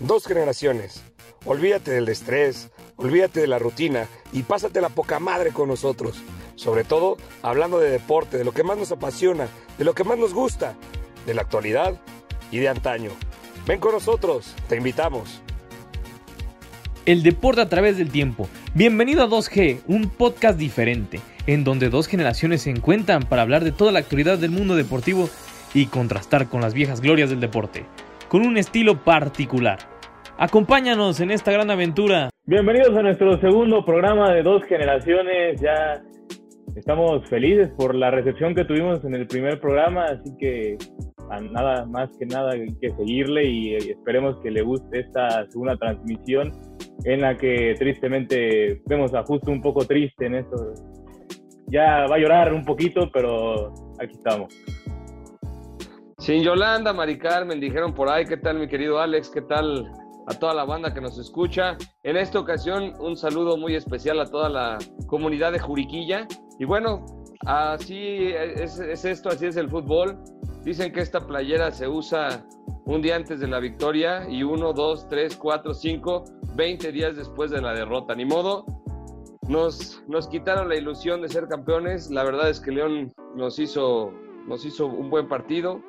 Dos generaciones. Olvídate del estrés, olvídate de la rutina y pásate la poca madre con nosotros. Sobre todo hablando de deporte, de lo que más nos apasiona, de lo que más nos gusta, de la actualidad y de antaño. Ven con nosotros, te invitamos. El deporte a través del tiempo. Bienvenido a 2G, un podcast diferente, en donde dos generaciones se encuentran para hablar de toda la actualidad del mundo deportivo y contrastar con las viejas glorias del deporte, con un estilo particular. Acompáñanos en esta gran aventura. Bienvenidos a nuestro segundo programa de dos generaciones. Ya estamos felices por la recepción que tuvimos en el primer programa, así que nada más que nada que seguirle y esperemos que le guste esta segunda transmisión en la que tristemente vemos a Justo un poco triste en esto. Ya va a llorar un poquito, pero aquí estamos. Sin Yolanda, Mari Carmen, dijeron por ahí, ¿qué tal mi querido Alex? ¿Qué tal a toda la banda que nos escucha? En esta ocasión, un saludo muy especial a toda la comunidad de Juriquilla. Y bueno, así es, es esto, así es el fútbol. Dicen que esta playera se usa un día antes de la victoria y uno, dos, tres, cuatro, cinco, veinte días después de la derrota. Ni modo, nos, nos quitaron la ilusión de ser campeones. La verdad es que León nos hizo, nos hizo un buen partido.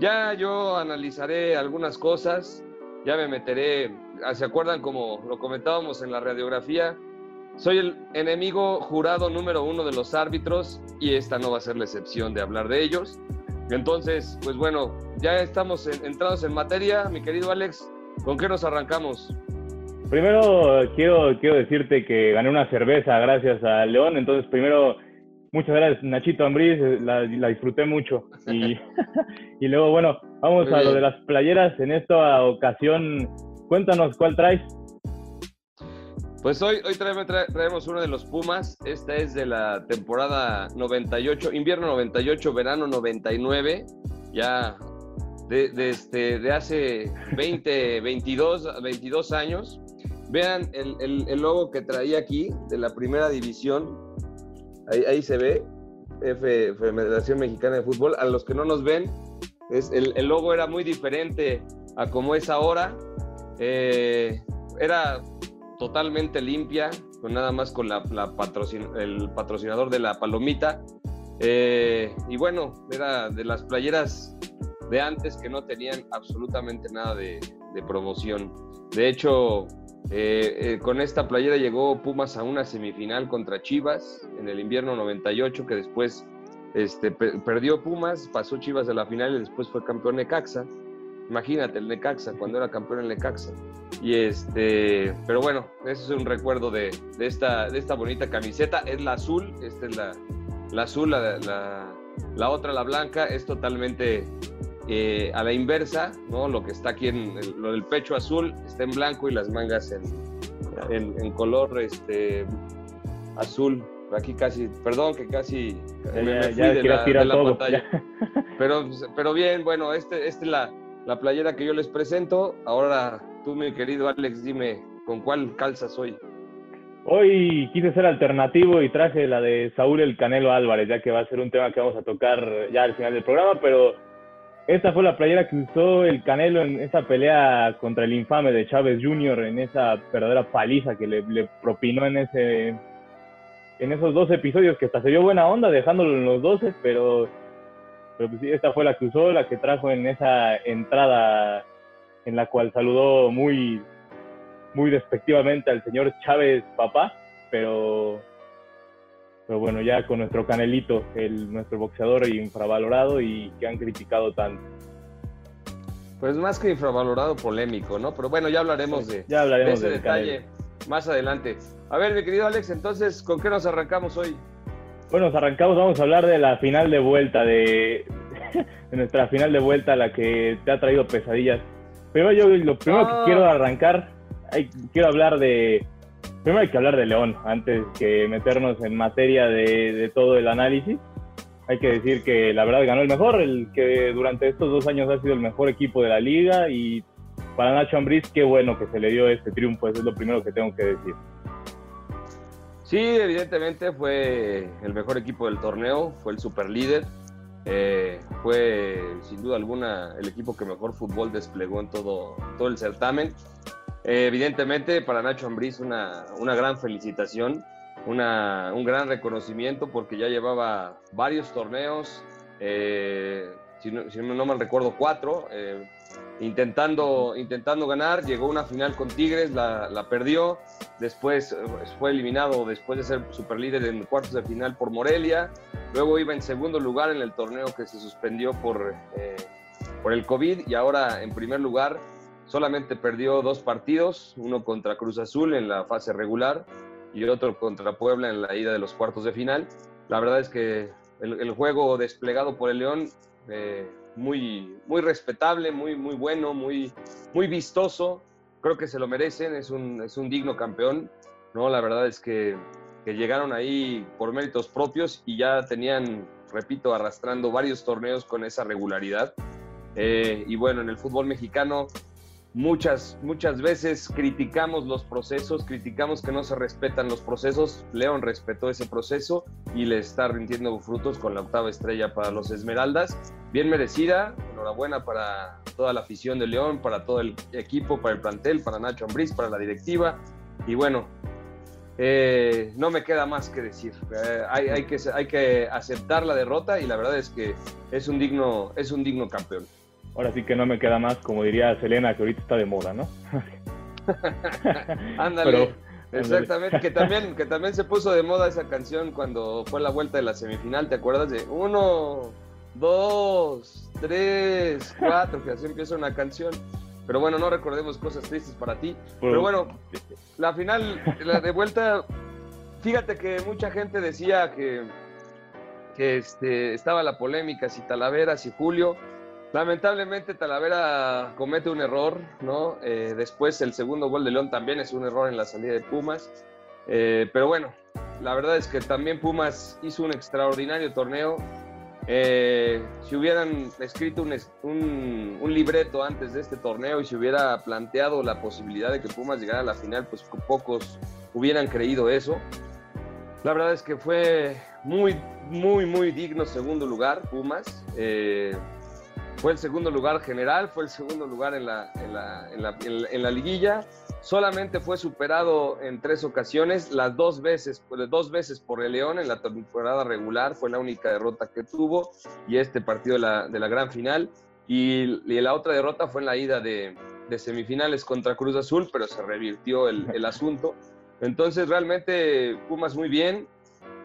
Ya yo analizaré algunas cosas, ya me meteré, ¿se acuerdan como lo comentábamos en la radiografía? Soy el enemigo jurado número uno de los árbitros y esta no va a ser la excepción de hablar de ellos. Entonces, pues bueno, ya estamos entrados en materia, mi querido Alex, ¿con qué nos arrancamos? Primero quiero, quiero decirte que gané una cerveza gracias a León, entonces primero muchas gracias Nachito Ambriz, la, disfruté mucho. Y, y luego, bueno, vamos a lo de las playeras. En esta ocasión, cuéntanos cuál traes. Pues hoy, hoy traemos, uno de los Pumas. Esta es de la temporada 98, invierno 98, verano 99. Ya de, este, de hace 20, 22, 22 años. Vean el, logo que traía aquí de la primera división. Ahí, se ve. F, Federación Mexicana de Fútbol. A los que no nos ven, es, el, logo era muy diferente a como es ahora. Eh, era totalmente limpia, con nada más con la, el patrocinador de la palomita. Eh, y bueno, era de las playeras de antes que no tenían absolutamente nada de, promoción. De hecho, eh, eh, con esta playera llegó Pumas a una semifinal contra Chivas en el invierno 98, que después este, perdió Pumas, pasó Chivas a la final y después fue campeón de Caxa. Imagínate, el Necaxa, cuando era campeón el Necaxa. Y este, pero bueno, ese es un recuerdo de, esta, bonita camiseta. Es la azul, esta es la, la azul, la, otra, la blanca, es totalmente eh, a la inversa, ¿no? Lo que está aquí en lo del pecho azul está en blanco y las mangas en, en, color este, azul. Aquí casi, perdón que casi me, fui de la, pantalla. Pero, pero bien, bueno, este, este es la, la playera que yo les presento. Ahora tú, mi querido Alex, dime con cuál calzas hoy. Hoy quise ser alternativo y traje la de Saúl el Canelo Álvarez, ya que va a ser un tema que vamos a tocar ya al final del programa, pero esta fue la playera que usó el Canelo en esa pelea contra el infame de Chávez Jr., en esa verdadera paliza que le, le propinó en ese en esos dos episodios que hasta se dio buena onda dejándolo en los 12, pero pero pues sí, esta fue la que usó, la que trajo en esa entrada en la cual saludó muy, muy despectivamente al señor Chávez papá, pero, pero bueno, ya con nuestro Canelito, el, nuestro boxeador infravalorado y que han criticado tanto. Pues más que infravalorado, polémico, ¿no? Pero bueno, ya hablaremos de, ya hablaremos ese detalle más adelante. A ver, mi querido Alex, entonces, ¿con qué nos arrancamos hoy? Bueno, nos arrancamos, vamos a hablar de la final de vuelta, de, nuestra final de vuelta, la que te ha traído pesadillas. Pero yo lo primero que ah. quiero arrancar, hay, quiero hablar de, primero hay que hablar de León, antes que meternos en materia de, todo el análisis. Hay que decir que la verdad ganó el mejor, el que durante estos dos años ha sido el mejor equipo de la liga y para Nacho Ambriz, qué bueno que se le dio este triunfo, eso es lo primero que tengo que decir. Sí, evidentemente fue el mejor equipo del torneo, fue el super líder. Eh, fue sin duda alguna el equipo que mejor fútbol desplegó en todo, todo el certamen. Eh, evidentemente para Nacho Ambriz una, una gran felicitación, una, un gran reconocimiento porque ya llevaba varios torneos, eh, si, no, si, mal recuerdo cuatro, intentando, intentando ganar, llegó una final con Tigres, la, la, perdió, después fue eliminado después de ser superlíder en cuartos de final por Morelia, luego iba en segundo lugar en el torneo que se suspendió por, eh, por el COVID y ahora en primer lugar solamente perdió dos partidos, uno contra Cruz Azul en la fase regular y otro contra Puebla en la ida de los cuartos de final. La verdad es que el, el juego desplegado por el León eh, muy, muy respetable, muy, muy bueno, muy, muy vistoso. Creo que se lo merecen, es un, es un digno campeón. ¿no? La verdad es que, que llegaron ahí por méritos propios y ya tenían, repito, arrastrando varios torneos con esa regularidad. Eh, y bueno, en el fútbol mexicano muchas, muchas veces criticamos los procesos, criticamos que no se respetan los procesos. León respetó ese proceso y le está rindiendo frutos con la octava estrella para los Esmeraldas. Bien merecida, enhorabuena para toda la afición de León, para todo el equipo, para el plantel, para Nacho Ambriz, para la directiva. Y bueno, eh, no me queda más que decir. Eh, hay, hay, que, hay que aceptar la derrota y la verdad es que es un digno, es un digno campeón ahora sí que no me queda más, como diría Selena, que ahorita está de moda, ¿no? ándale. Exactamente, que también, que también se puso de moda esa canción cuando fue la vuelta de la semifinal, ¿te acuerdas de uno, dos, tres, cuatro, que así empieza una canción? Pero bueno, no recordemos cosas tristes para ti. Pero bueno, la final, la de vuelta, fíjate que mucha gente decía que, que este, estaba la polémica si Talavera, si Julio. Lamentablemente Talavera comete un error, ¿no? Eh, después el segundo gol de León también es un error en la salida de Pumas. Eh, pero bueno, la verdad es que también Pumas hizo un extraordinario torneo. Eh, si hubieran escrito un, un, libreto antes de este torneo y se hubiera planteado la posibilidad de que Pumas llegara a la final, pues pocos hubieran creído eso. La verdad es que fue muy, muy, muy digno segundo lugar Pumas. Fue el segundo lugar general, fue el segundo lugar en la, liguilla. Solamente fue superado en tres ocasiones, las dos veces, dos veces por el León en la temporada regular, fue la única derrota que tuvo, y este partido de la, gran final. Y, la otra derrota fue en la ida de, de semifinales contra Cruz Azul, pero se revirtió el, el asunto. Entonces, realmente Pumas muy bien,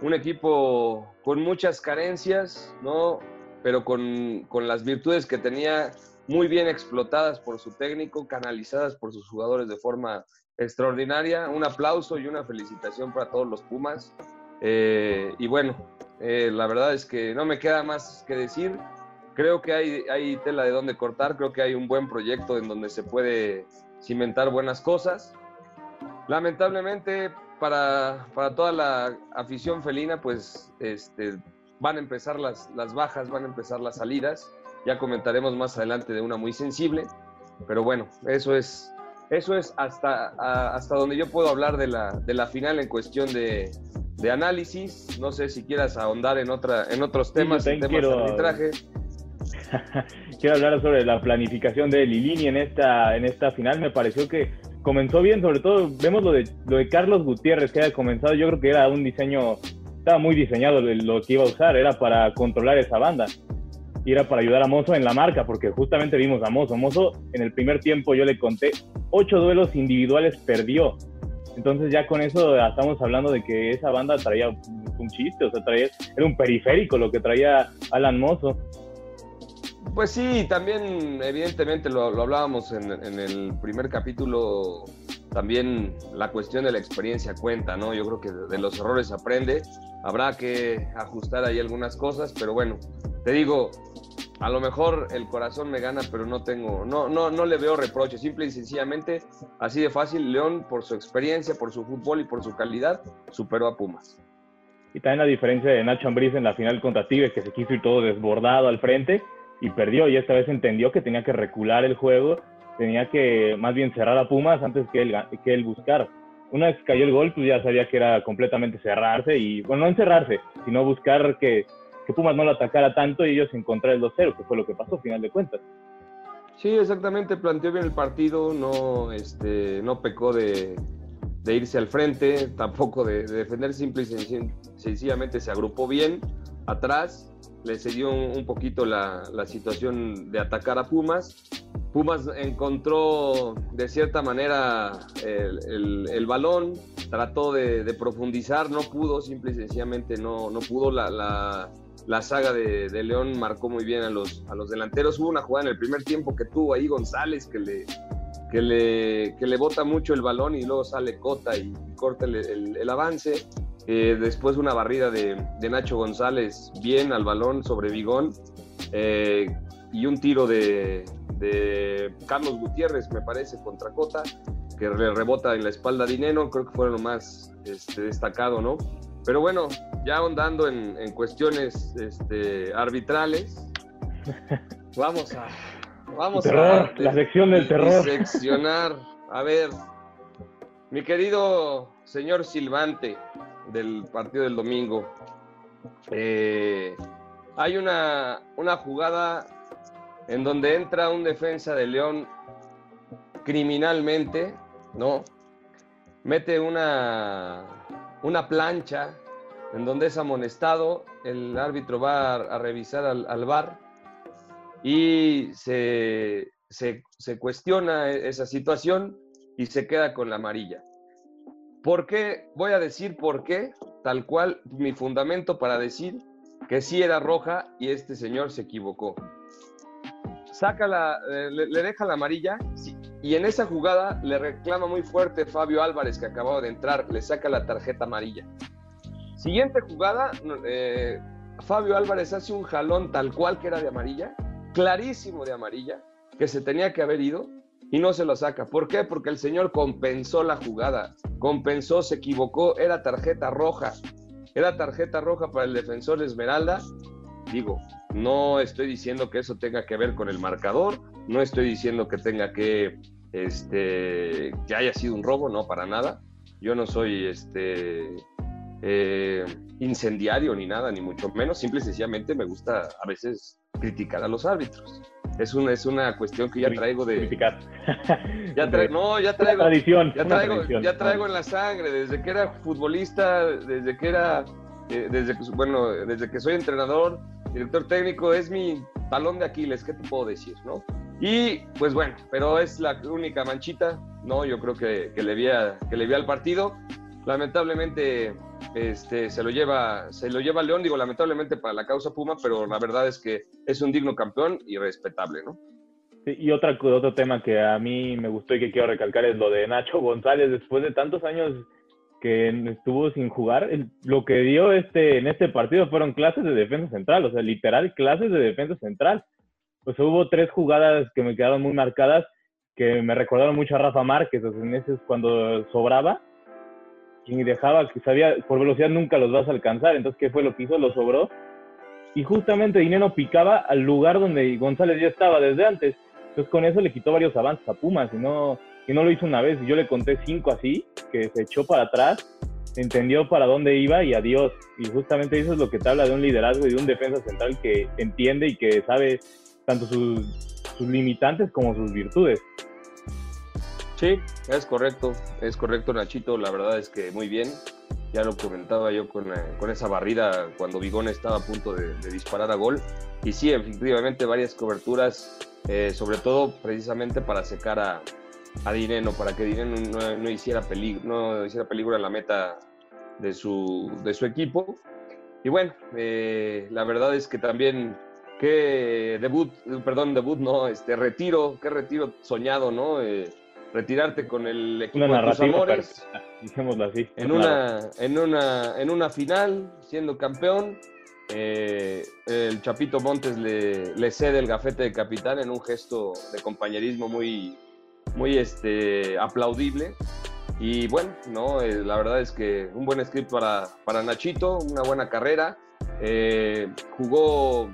un equipo con muchas carencias, ¿no? Pero con, con, las virtudes que tenía muy bien explotadas por su técnico, canalizadas por sus jugadores de forma extraordinaria. Un aplauso y una felicitación para todos los Pumas. Eh, y bueno, eh, la verdad es que no me queda más que decir. Creo que hay, hay tela de donde cortar, creo que hay un buen proyecto en donde se puede cimentar buenas cosas. Lamentablemente, para, para toda la afición felina, pues este, van a empezar las, las bajas, van a empezar las salidas. Ya comentaremos más adelante de una muy sensible, pero bueno, eso es, eso es hasta, hasta donde yo puedo hablar de la, de la final en cuestión de, de análisis. No sé si quieras ahondar en, otra, en otros temas, sí, temas quiero, de arbitraje. quiero hablar sobre la planificación de Lilini en esta, en esta final. Me pareció que comenzó bien, sobre todo vemos lo de, lo de Carlos Gutiérrez que ha comenzado. Yo creo que era un diseño estaba muy diseñado lo que iba a usar, era para controlar esa banda. Y era para ayudar a Mozo en la marca, porque justamente vimos a Mozo. Mozo en el primer tiempo yo le conté, ocho duelos individuales perdió. Entonces ya con eso estamos hablando de que esa banda traía un chiste, o sea, traía, era un periférico lo que traía Alan Mozo. Pues sí, también evidentemente lo, hablábamos en, el primer capítulo, también la cuestión de la experiencia cuenta, ¿no? Yo creo que de, los errores aprende, habrá que ajustar ahí algunas cosas, pero bueno, te digo, a lo mejor el corazón me gana, pero no tengo, no, no, no le veo reproche, simple y sencillamente, así de fácil, León por su experiencia, por su fútbol y por su calidad, superó a Pumas. Y también la diferencia de Nacho Ambriz en la final contra Tigres, que se quiso ir todo desbordado al frente y perdió, y esta vez entendió que tenía que recular el juego, tenía que más bien cerrar a Pumas antes que él, que él buscar. Una vez que cayó el gol, pues ya sabía que era completamente cerrarse y, bueno, no encerrarse, sino buscar que, que Pumas no lo atacara tanto y ellos encontraran el 2-0, que fue lo que pasó, al final de cuentas. Sí, exactamente, planteó bien el partido, no, este, no pecó de, irse al frente, tampoco de, defender, simple y sencillamente se agrupó bien atrás, le cedió un, poquito la, situación de atacar a Pumas. Pumas encontró de cierta manera el, balón, trató de, profundizar, no pudo, simple y sencillamente no, no pudo. La, la, saga de, León marcó muy bien a los, a los delanteros. Hubo una jugada en el primer tiempo que tuvo ahí González que le, que le, que le bota mucho el balón y luego sale Cota y corta el, el avance. Eh, después una barrida de, Nacho González bien al balón sobre Vigón. Eh, y un tiro de, Carlos Gutiérrez, me parece, contra Cota, que le rebota en la espalda de Ineno. Creo que fue lo más este, destacado, ¿no? Pero bueno, ya ahondando en, cuestiones este, arbitrales, vamos a. Vamos a. La sección del terror. Seccionar. A ver, mi querido señor Silvante, del partido del domingo. Eh, hay una, una jugada en donde entra un defensa de León criminalmente, ¿no? Mete una, una plancha en donde es amonestado, el árbitro va a, revisar al, al bar y se, se, se cuestiona esa situación y se queda con la amarilla. ¿Por? Voy a decir por qué, tal cual mi fundamento para decir que sí era roja y este señor se equivocó. Saca la, eh, le, deja la amarilla y en esa jugada le reclama muy fuerte Fabio Álvarez que acababa de entrar, le saca la tarjeta amarilla. Siguiente jugada, eh, Fabio Álvarez hace un jalón tal cual que era de amarilla, clarísimo de amarilla, que se tenía que haber ido y no se lo saca. ¿Por qué? Porque el señor compensó la jugada, compensó, se equivocó, era tarjeta roja, era tarjeta roja para el defensor Esmeralda. Digo, no estoy diciendo que eso tenga que ver con el marcador, no estoy diciendo que tenga que, este, que haya sido un robo, no, para nada. Yo no soy, este, eh, incendiario ni nada, ni mucho menos, simple y sencillamente me gusta a veces criticar a los árbitros es una, es una cuestión que ya traigo de... ya traigo, no, ya traigo... Tradición, ya traigo, ya traigo en la sangre, desde que era futbolista, desde que era... Eh, desde bueno, desde que soy entrenador, director técnico, es mi talón de Aquiles, ¿qué te puedo decir, no? Y pues bueno, pero es la única manchita, ¿no? Yo creo que, que le, vi que le vi al partido. Lamentablemente este, se, lo lleva, se lo lleva León, digo, lamentablemente para la causa Puma, pero la verdad es que es un digno campeón y respetable, ¿no? y otra, otro tema que a mí me gustó y que quiero recalcar es lo de Nacho González. Después de tantos años que estuvo sin jugar, lo que dio este, en este partido fueron clases de defensa central, o sea, literal clases de defensa central. Pues hubo tres jugadas que me quedaron muy marcadas que me recordaron mucho a Rafa Márquez, o sea, en ese es cuando sobraba y dejaba que sabía, por velocidad nunca los vas a alcanzar. Entonces, ¿qué fue lo que hizo? Lo sobró. Y justamente Dinero picaba al lugar donde González ya estaba desde antes. Entonces, con eso le quitó varios avances a Pumas y no, y no lo hizo una vez. Yo le conté cinco así, que se echó para atrás, entendió para dónde iba y adiós. Y justamente eso es lo que te habla de un liderazgo y de un defensa central que entiende y que sabe tanto sus limitantes como sus virtudes. Sí, es correcto, es correcto Nachito, la verdad es que muy bien. Ya lo comentaba yo con, eh, esa barrida cuando Vigón estaba a punto de, disparar a gol. Y sí, efectivamente varias coberturas, eh, sobre todo precisamente para secar a, a Dineno, para que Dineno no, hiciera peligro, no hiciera peligro en la meta de su, de su equipo. Y bueno, eh, la verdad es que también qué debut, perdón, debut no, este retiro, qué retiro soñado, ¿no? Retirarte con el equipo de tus amores. así. En una, en, una, en una final, siendo campeón, eh, el Chapito Montes le, cede el gafete de capitán en un gesto de compañerismo muy, muy este, aplaudible. Y bueno, no, eh, la verdad es que un buen script para, para Nachito, una buena carrera. Eh, jugó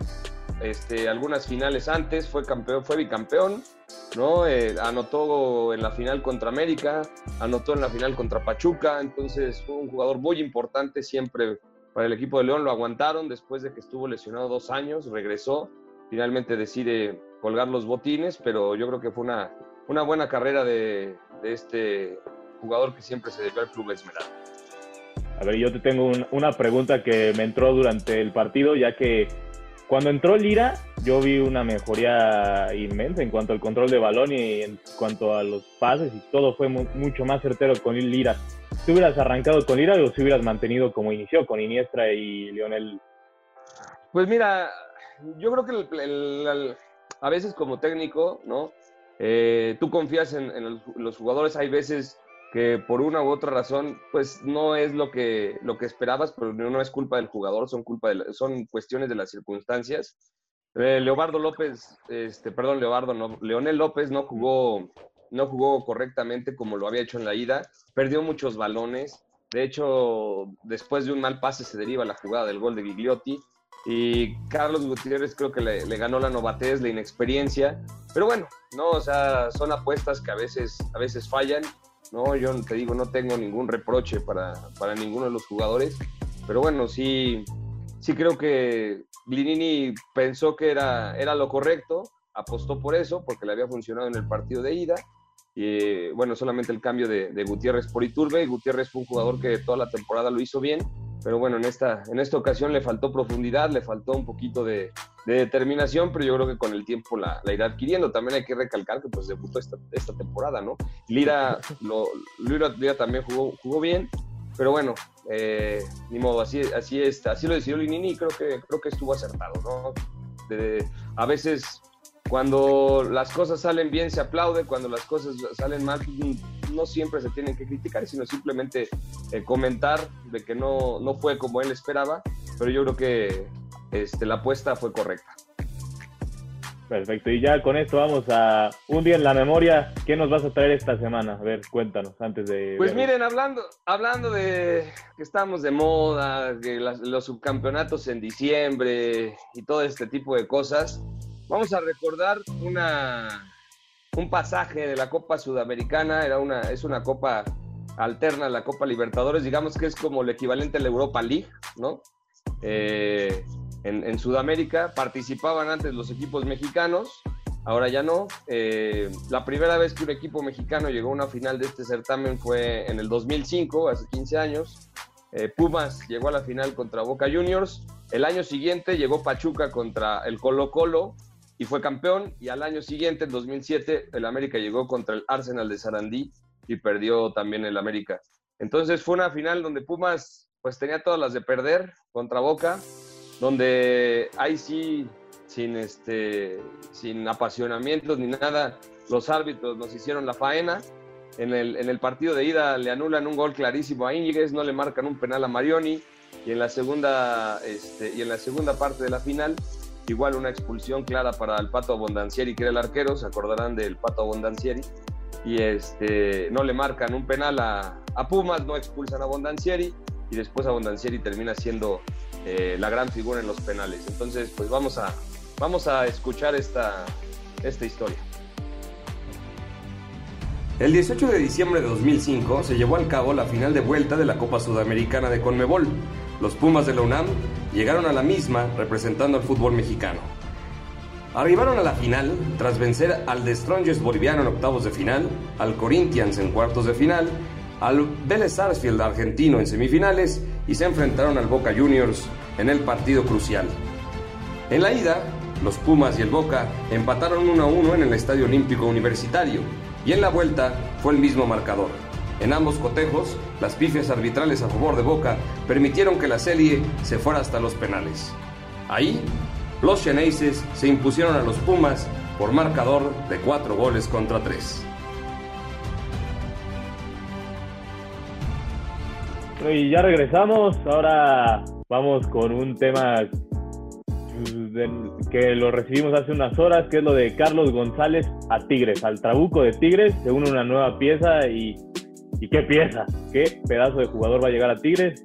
este, algunas finales antes, fue campeón, fue bicampeón, ¿no? Eh, anotó en la final contra América, anotó en la final contra Pachuca, entonces fue un jugador muy importante siempre para el equipo de León, lo aguantaron después de que estuvo lesionado dos años, regresó, finalmente decide colgar los botines, pero yo creo que fue una, buena carrera de, de este jugador que siempre se debió al Club Esmeralda. A ver, yo te tengo una pregunta que me entró durante el partido, ya que cuando entró Lira, yo vi una mejoría inmensa en cuanto al control de balón y en cuanto a los pases y todo fue mucho más certero con Lira. ¿Tú hubieras arrancado con Lira o si hubieras mantenido como inició con Iniestra y Lionel? Pues mira, yo creo que a veces como técnico, ¿no? Eh, tú confías en, los, jugadores, hay veces que por una u otra razón, pues no es lo que, lo que esperabas, pero no es culpa del jugador, son, culpa de son cuestiones de las circunstancias. Eh, López, este, perdón, Leobardo, no, Leonel López no jugó, no jugó correctamente como lo había hecho en la ida, perdió muchos balones, de hecho, después de un mal pase se deriva la jugada del gol de Gigliotti. Y Carlos Gutiérrez creo que le, le, ganó la novatez, la inexperiencia. Pero bueno, no, o sea, son apuestas que a veces, a veces fallan ¿no? Yo te digo, no tengo ningún reproche para, para ninguno de los jugadores, pero bueno, sí, sí creo que Glinini pensó que era, era lo correcto, apostó por eso, porque le había funcionado en el partido de ida. Y bueno, solamente el cambio de, de Gutiérrez por Iturbe. Gutiérrez fue un jugador que toda la temporada lo hizo bien, pero bueno, en esta, en esta ocasión le faltó profundidad, le faltó un poquito de, determinación, pero yo creo que con el tiempo la, irá adquiriendo. También hay que recalcar que pues debutó esta, esta temporada, ¿no? Lira, lo, Lira, también jugó, jugó bien, pero bueno, eh, ni modo, así, así, está, así lo decidió Linini y creo que, creo que estuvo acertado, ¿no? a veces cuando las cosas salen bien se aplaude, cuando las cosas salen mal no siempre se tienen que criticar, sino simplemente eh, comentar de que no, no fue como él esperaba, pero yo creo que este, la apuesta fue correcta. Perfecto, y ya con esto vamos a un día en la memoria. ¿Qué nos vas a traer esta semana? A ver, cuéntanos antes de. Pues miren, hablando, hablando de que estamos de moda, de los subcampeonatos en diciembre y todo este tipo de cosas, Vamos a recordar una, un pasaje de la Copa Sudamericana, era una, es una copa alterna a la Copa Libertadores, digamos que es como el equivalente a la Europa League, ¿no? Eh, en, Sudamérica participaban antes los equipos mexicanos, ahora ya no. Eh, la primera vez que un equipo mexicano llegó a una final de este certamen fue en el 2005, hace 15 años. Eh, Pumas llegó a la final contra Boca Juniors. El año siguiente llegó Pachuca contra el Colo Colo y fue campeón. Y al año siguiente, en 2007, el América llegó contra el Arsenal de Sarandí y perdió también el América. Entonces fue una final donde Pumas pues tenía todas las de perder contra Boca, donde ahí sí, sin, este, sin apasionamientos ni nada, los árbitros nos hicieron la faena. En el, en el partido de ida le anulan un gol clarísimo a Íñiguez, no le marcan un penal a Marioni y en la segunda, este, y en la segunda parte de la final Igual una expulsión clara para el Pato Abondancieri, que era el arquero, se acordarán del Pato Abondancieri. Y este, no le marcan un penal a, Pumas, no expulsan a Abondancieri y después Abondancieri termina siendo eh, la gran figura en los penales. Entonces, pues vamos a, vamos a escuchar esta, esta historia. El 18 de diciembre de 2005 se llevó a cabo la final de vuelta de la Copa Sudamericana de Conmebol. Los Pumas de la UNAM llegaron a la misma representando al fútbol mexicano. Arribaron a la final tras vencer al The Strongest boliviano en octavos de final, al Corinthians en cuartos de final, al Vélez Sarsfield argentino en semifinales y se enfrentaron al Boca Juniors en el partido crucial. En la ida, los Pumas y el Boca empataron 1 a 1 en el Estadio Olímpico Universitario y en la vuelta fue el mismo marcador. En ambos cotejos, las pifias arbitrales a favor de Boca permitieron que la serie se fuera hasta los penales. Ahí, los Xeneises se impusieron a los Pumas por marcador de cuatro goles contra tres. Y ya regresamos, ahora vamos con un tema que lo recibimos hace unas horas, que es lo de Carlos González a Tigres, al Trabuco de Tigres, se une una nueva pieza y, y qué pieza, qué pedazo de jugador va a llegar a Tigres.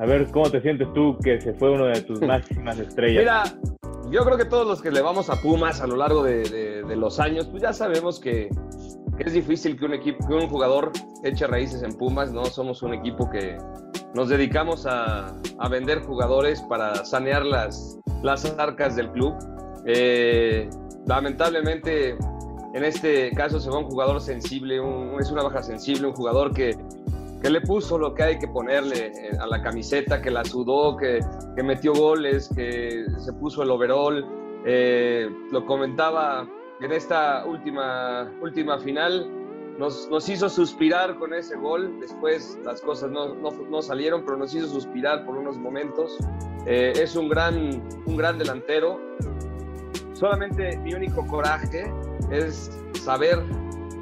A ver, ¿cómo te sientes tú que se fue uno de tus máximas estrellas? Mira, yo creo que todos los que le vamos a Pumas a lo largo de, los años, pues ya sabemos que, es difícil que un equipo, que un jugador eche raíces en Pumas, ¿no? Somos un equipo que, nos dedicamos a, vender jugadores para sanear las, las arcas del club. Eh, lamentablemente, en este caso se va un jugador sensible, es una baja sensible, un jugador que, que, le puso lo que hay que ponerle eh, a la camiseta, que la sudó, que, que metió goles, que se puso el overall. Eh, lo comentaba en esta última, última final, nos, hizo suspirar con ese gol. Después las cosas no, no, salieron, pero nos hizo suspirar por unos momentos. Eh, es un gran, un gran delantero. Solamente mi único coraje es saber,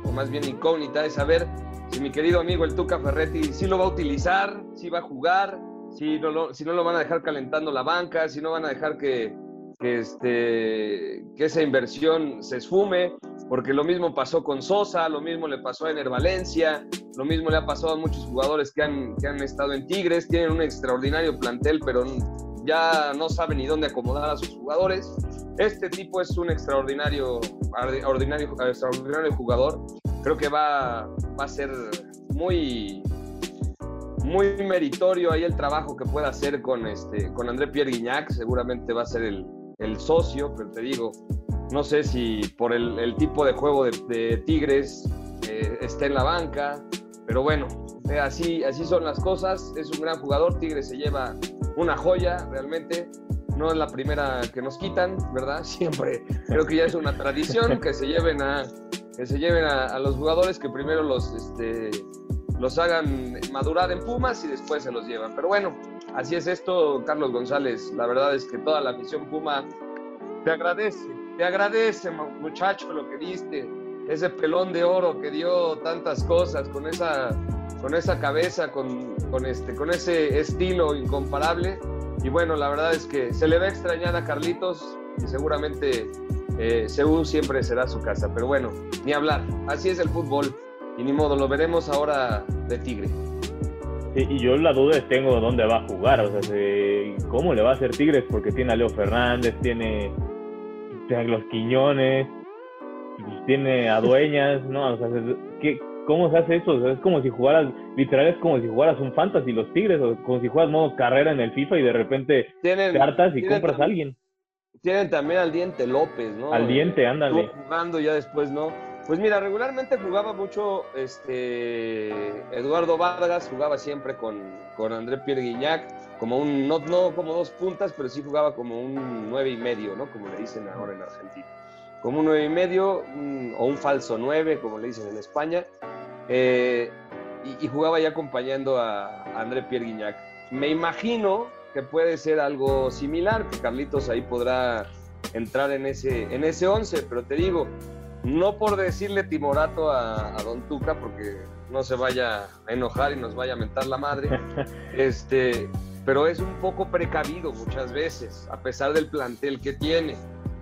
o más bien incógnita, es saber si mi querido amigo el Tuca Ferretti sí lo va a utilizar, si va a jugar, si no lo, si no lo van a dejar calentando la banca, si no van a dejar que, que, este, que esa inversión se esfume, porque lo mismo pasó con Sosa, lo mismo le pasó a Ener Valencia, lo mismo le ha pasado a muchos jugadores que han, que han estado en Tigres, tienen un extraordinario plantel, pero ya no saben ni dónde acomodar a sus jugadores. Este tipo es un extraordinario, ordinario, extraordinario jugador. Creo que va, va a ser muy, muy meritorio ahí el trabajo que pueda hacer con, este, con André Pierre Guignac. Seguramente va a ser el, el socio, pero te digo, no sé si por el, tipo de juego de, Tigres eh, está en la banca, pero bueno, eh, así, así son las cosas. Es un gran jugador, Tigres se lleva una joya realmente. No es la primera que nos quitan, ¿verdad? Siempre creo que ya es una tradición que se lleven a, que se lleven a, los jugadores que primero los, este, los hagan madurar en Pumas y después se los llevan. Pero bueno, Así es esto, Carlos González. La verdad es que toda la afición Puma te agradece, te agradece, muchacho, lo que diste. Ese pelón de oro que dio tantas cosas, con esa, con esa cabeza, con, con, este, con ese estilo incomparable. Y bueno, la verdad es que se le va a extrañar a Carlitos y seguramente eh, siempre será su casa. Pero bueno, ni hablar. Así es el fútbol. Y ni modo, lo veremos ahora de Tigre y yo la duda es tengo dónde va a jugar, o sea, cómo le va a hacer Tigres, porque tiene a Leo Fernández, tiene, los Quiñones, tiene a Dueñas, ¿no? O sea, ¿qué, ¿cómo se hace eso? es como si jugaras, literal es como si jugaras un fantasy los Tigres, o como si juegas modo carrera en el FIFA y de repente tienen, te hartas y compras a alguien. Tienen también al Diente López, ¿no? Al Diente, ándale. Jugando ya después, ¿no? Pues mira, regularmente jugaba mucho este Eduardo Vargas, jugaba siempre con, con André Pierre Guignac, como un, no, no como dos puntas, pero sí jugaba como un nueve y medio, ¿no? Como le dicen ahora en Argentina. Como un nueve y medio, o un falso nueve, como le dicen en España. Eh, y, jugaba ya acompañando a, André Pierre Guignac. Me imagino que puede ser algo similar, que Carlitos ahí podrá entrar en ese, en ese once, pero te digo, no por decirle timorato a, Don Tuca, porque no se vaya a enojar y nos vaya a mentar la madre, este, pero es un poco precavido muchas veces, a pesar del plantel que tiene.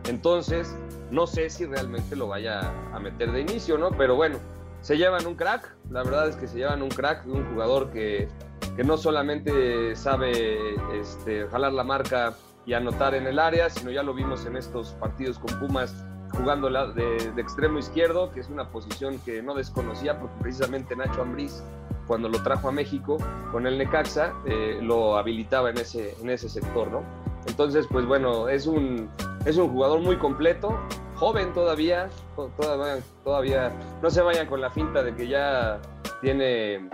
Entonces, no sé si realmente lo vaya a meter de inicio, ¿no? Pero bueno, se llevan un crack, la verdad es que se llevan un crack, un jugador que, que no solamente sabe este, jalar la marca y anotar en el área, sino ya lo vimos en estos partidos con Pumas jugando de, de, extremo izquierdo, que es una posición que no desconocía porque precisamente Nacho Ambriz, cuando lo trajo a México con el Necaxa, eh, lo habilitaba en ese, en ese sector, ¿no? Entonces, pues bueno, es un, es un jugador muy completo, joven todavía, todavía, todavía, no se vayan con la finta de que ya tiene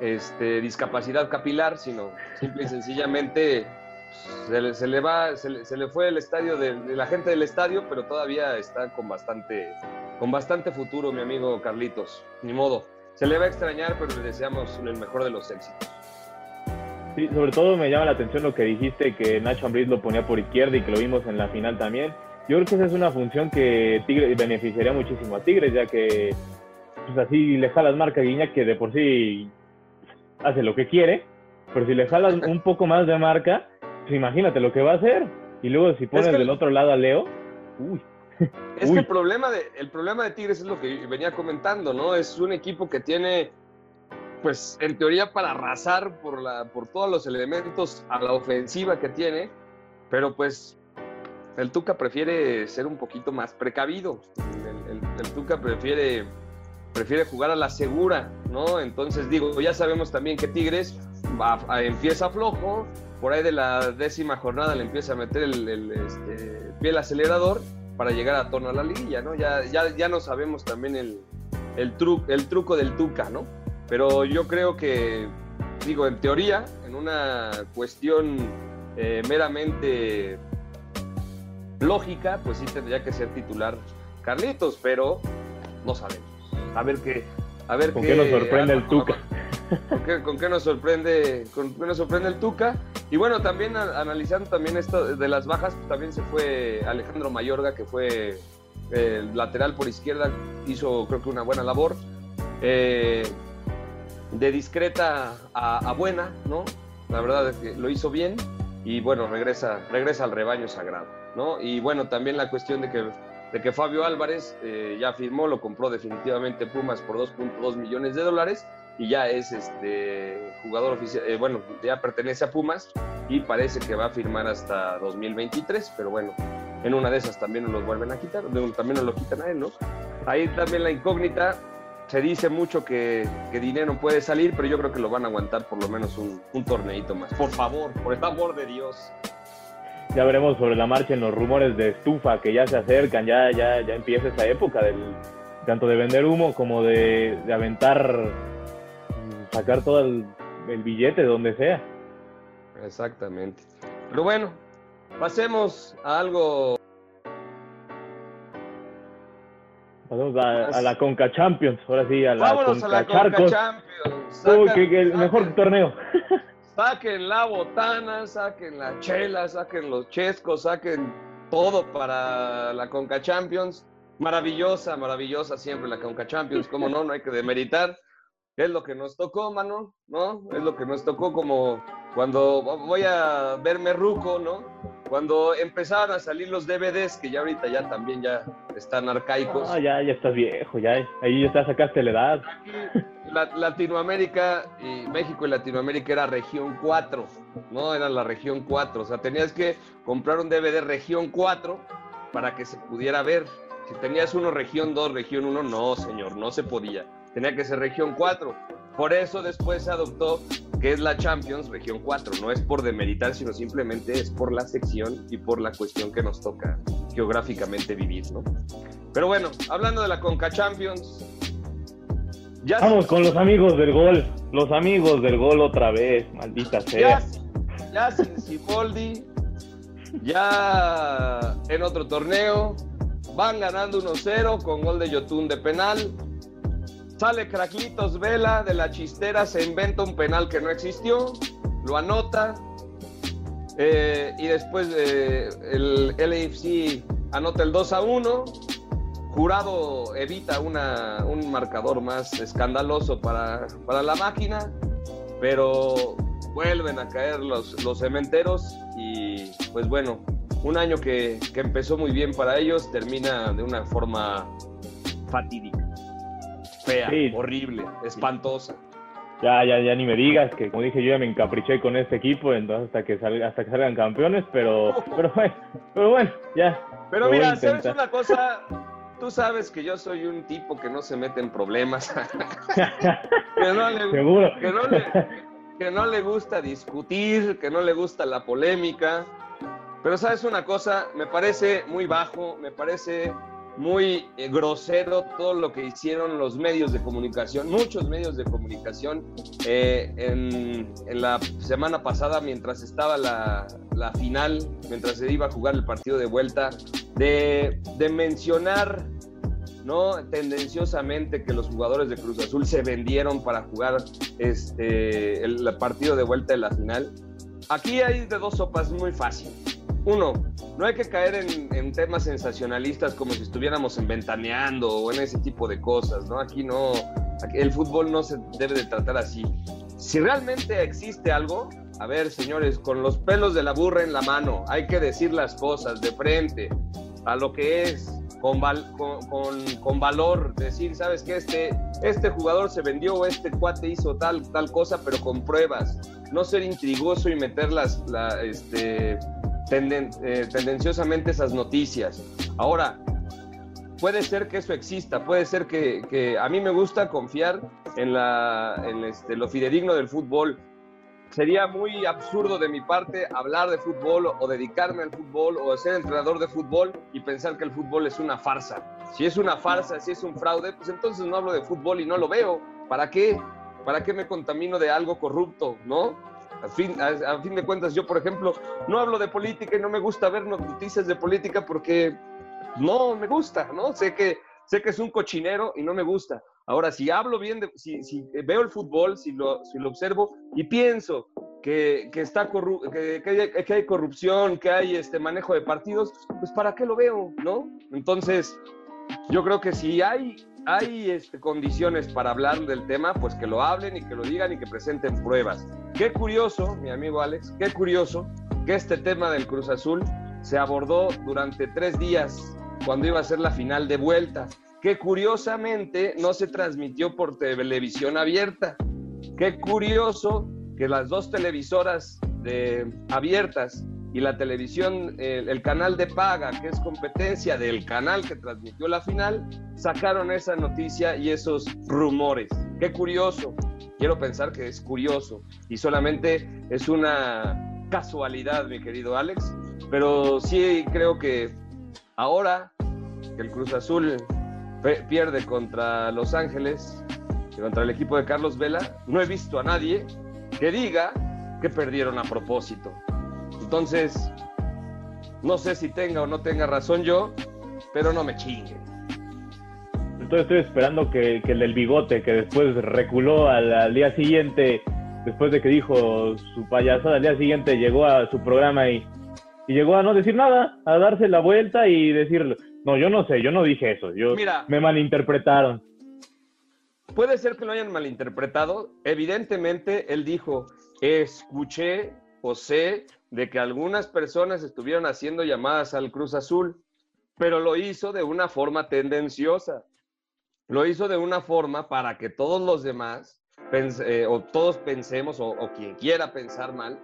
este, discapacidad capilar, sino simple y sencillamente se le, va, se le, fue el estadio de, la gente del estadio, pero todavía está con bastante, con bastante futuro, mi amigo Carlitos. Ni modo. Se le va a extrañar, pero le deseamos el mejor de los éxitos. Sí, sobre todo me llama la atención lo que dijiste, que Nacho Ambriz lo ponía por izquierda y que lo vimos en la final también. Yo creo que esa es una función que Tigre beneficiaría muchísimo a Tigres, ya que pues así le jalas marca a Guiña, que de por sí hace lo que quiere, pero si le jalas un poco más de marca, pues imagínate lo que va a hacer. Y luego si pones del otro lado a Leo, uy. Es que el problema, de, el problema de Tigres es lo que venía comentando, ¿no? Es un equipo que tiene, pues en teoría para arrasar por, la, por todos los elementos a la ofensiva que tiene, pero pues el Tuca prefiere ser un poquito más precavido. El, Tuca prefiere prefiere jugar a la segura, ¿no? Entonces digo, ya sabemos también que Tigres empieza flojo, por ahí de la décima jornada le empieza a meter el, este, pie al acelerador para llegar a torno a la liguilla, ¿no? Ya, ya, ya no sabemos también el, el, el truco del Tuca, ¿no? Pero yo creo que, digo, en teoría, en una cuestión eh, meramente lógica, pues sí tendría que ser titular Carlitos, pero no sabemos. A ver qué, a ver ¿Con qué, nos sorprende el Tuca? ¿Con qué, nos sorprende, con qué nos sorprende el Tuca? Y bueno, también analizando también esto de las bajas, pues también se fue Alejandro Mayorga, que fue el lateral por izquierda, hizo creo que una buena labor. Eh, de discreta a, buena, ¿no? La verdad es que lo hizo bien y bueno, regresa, regresa al rebaño sagrado, ¿no? Y bueno, también la cuestión de que, de que Fabio Álvarez eh, ya firmó, lo compró definitivamente Pumas por 2.2 millones de dólares y ya es este jugador oficial, eh, bueno, ya pertenece a Pumas y parece que va a firmar hasta 2023, pero bueno, en una de esas también nos lo vuelven a quitar, también nos lo quitan a él, ¿no? Ahí también la incógnita, se dice mucho que, dinero puede salir, pero yo creo que lo van a aguantar por lo menos un, un torneito más. Por favor, por el amor de Dios. Ya veremos sobre la marcha en los rumores de estufa que ya se acercan, ya, ya, ya empieza esa época del tanto de vender humo como de, aventar, sacar todo el, el billete de donde sea. Exactamente. Pero bueno, pasemos a algo Pasamos a, la Conca Champions, ahora sí, a la Vámonos Conca a la Conca Champions. Uy, que, el mejor torneo. Saquen la botana, saquen la chela, saquen los chescos, saquen todo para la Conca Champions. Maravillosa, maravillosa siempre la Conca Champions, como no, no hay que demeritar. Es lo que nos tocó, mano, ¿no? Es lo que nos tocó como cuando voy a verme ruco, ¿no? Cuando empezaron a salir los DVDs, que ya ahorita ya también ya están arcaicos. Ah, ya, ya estás viejo, ya, ahí ya sacaste la edad. Latinoamérica y México y Latinoamérica era región 4, ¿no? Era la región 4, o sea, tenías que comprar un DVD región 4 para que se pudiera ver. Si tenías uno región 2, región 1, no, señor, no se podía. Tenía que ser región 4. Por eso después se adoptó que es la Champions Región 4. No es por demeritar, sino simplemente es por la sección y por la cuestión que nos toca geográficamente vivir, ¿no? Pero bueno, hablando de la Conca Champions. Ya Vamos con los amigos del gol. Los amigos del gol otra vez, maldita sea. Ya, ya sin Ciboldi, ya en otro torneo, van ganando 1-0 con gol de Yotun de penal. Sale Craquitos Vela de la chistera, se inventa un penal que no existió, lo anota. Eh, y después eh, el LAFC anota el 2 a 1. Jurado evita un marcador más escandaloso para, para, la máquina, pero vuelven a caer los, los cementeros y pues bueno, un año que, que empezó muy bien para ellos termina de una forma fatídica fea, horrible, espantosa. Ya, ya, ya ni me digas que como dije yo ya me encapriché con este equipo, entonces hasta que salga, hasta que salgan campeones, pero, pero bueno, pero bueno, ya. Pero mira, sabes una cosa, tú sabes que yo soy un tipo que no se mete en problemas. que, no le, Seguro. Que no, le, que no le gusta discutir, que no le gusta la polémica. Pero sabes una cosa, me parece muy bajo, me parece muy eh, grosero todo lo que hicieron los medios de comunicación, muchos medios de comunicación eh, en, la semana pasada mientras estaba la, final, mientras se iba a jugar el partido de vuelta, de, mencionar ¿no? tendenciosamente que los jugadores de Cruz Azul se vendieron para jugar este, el partido de vuelta de la final. Aquí hay de dos sopas muy fácil uno, no hay que caer en, temas sensacionalistas como si estuviéramos ventaneando o en ese tipo de cosas, ¿no? Aquí no, el fútbol no se debe de tratar así. Si realmente existe algo, a ver, señores, con los pelos de la burra en la mano, hay que decir las cosas de frente a lo que es, con, con, valor, decir, ¿sabes qué? Este, este jugador se vendió o este cuate hizo tal, tal cosa, pero con pruebas. No ser intrigoso y meter las, la, este, eh, tendenciosamente esas noticias. Ahora, puede ser que eso exista, puede ser que, a mí me gusta confiar en, este, lo fidedigno del fútbol. Sería muy absurdo de mi parte hablar de fútbol o dedicarme al fútbol o ser entrenador de fútbol y pensar que el fútbol es una farsa. Si es una farsa, si es un fraude, pues entonces no hablo de fútbol y no lo veo. ¿Para qué? ¿Para qué me contamino de algo corrupto? ¿No? A fin, a fin de cuentas, yo, por ejemplo, no hablo de política y no me gusta ver noticias de política porque no me gusta, ¿no? Sé que, sé que es un cochinero y no me gusta. Ahora, si hablo bien, de, si, veo el fútbol, si lo, si lo observo y pienso que, que está que, que, hay, corrupción, que hay este manejo de partidos, pues ¿para qué lo veo, no? Entonces, yo creo que si hay, hay este, condiciones para hablar del tema, pues que lo hablen y que lo digan y que presenten pruebas. Qué curioso, mi amigo Alex, qué curioso que este tema del Cruz Azul se abordó durante tres días cuando iba a ser la final de vuelta, que curiosamente no se transmitió por televisión abierta. Qué curioso que las dos televisoras abiertas y la televisión, el, canal de paga, que es competencia del canal que transmitió la final, sacaron esa noticia y esos rumores. Qué curioso. Quiero pensar que es curioso y solamente es una casualidad, mi querido Alex, pero sí creo que ahora que el Cruz Azul pierde contra Los Ángeles, contra el equipo de Carlos Vela, no he visto a nadie que diga que perdieron a propósito. Entonces, no sé si tenga o no tenga razón yo, pero no me chingue. Entonces estoy esperando que, el del bigote, que después reculó al, día siguiente, después de que dijo su payasada, al día siguiente llegó a su programa y y llegó a no decir nada, a darse la vuelta y decir, no, yo no sé, yo no dije eso, yo me malinterpretaron. Puede ser que lo hayan malinterpretado. Evidentemente, él dijo, escuché o sé de que algunas personas estuvieron haciendo llamadas al Cruz Azul, pero lo hizo de una forma tendenciosa. Lo hizo de una forma para que todos los demás, eh, o todos pensemos, o, o quien quiera pensar mal,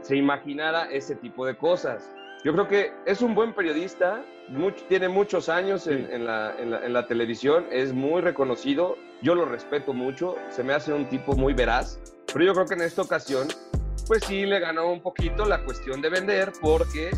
se imaginara ese tipo de cosas. Yo creo que es un buen periodista, tiene muchos años en, la, televisión, es muy reconocido, yo lo respeto mucho, se me hace un tipo muy veraz, pero yo creo que en esta ocasión, pues sí le ganó un poquito la cuestión de vender, porque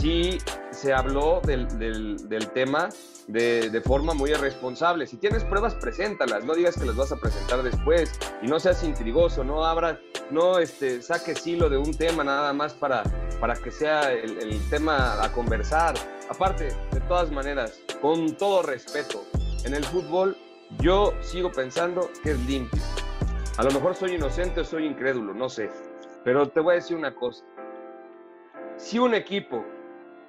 sí se habló del, del, tema de, de, forma muy irresponsable. Si tienes pruebas, preséntalas, no digas que las vas a presentar después y no seas intrigoso, no abras, no este, saques hilo de un tema nada más para, para que sea el, el tema a conversar. Aparte, de todas maneras, con todo respeto, en el fútbol yo sigo pensando que es limpio. A lo mejor soy inocente o soy incrédulo, no sé. Pero te voy a decir una cosa. Si un equipo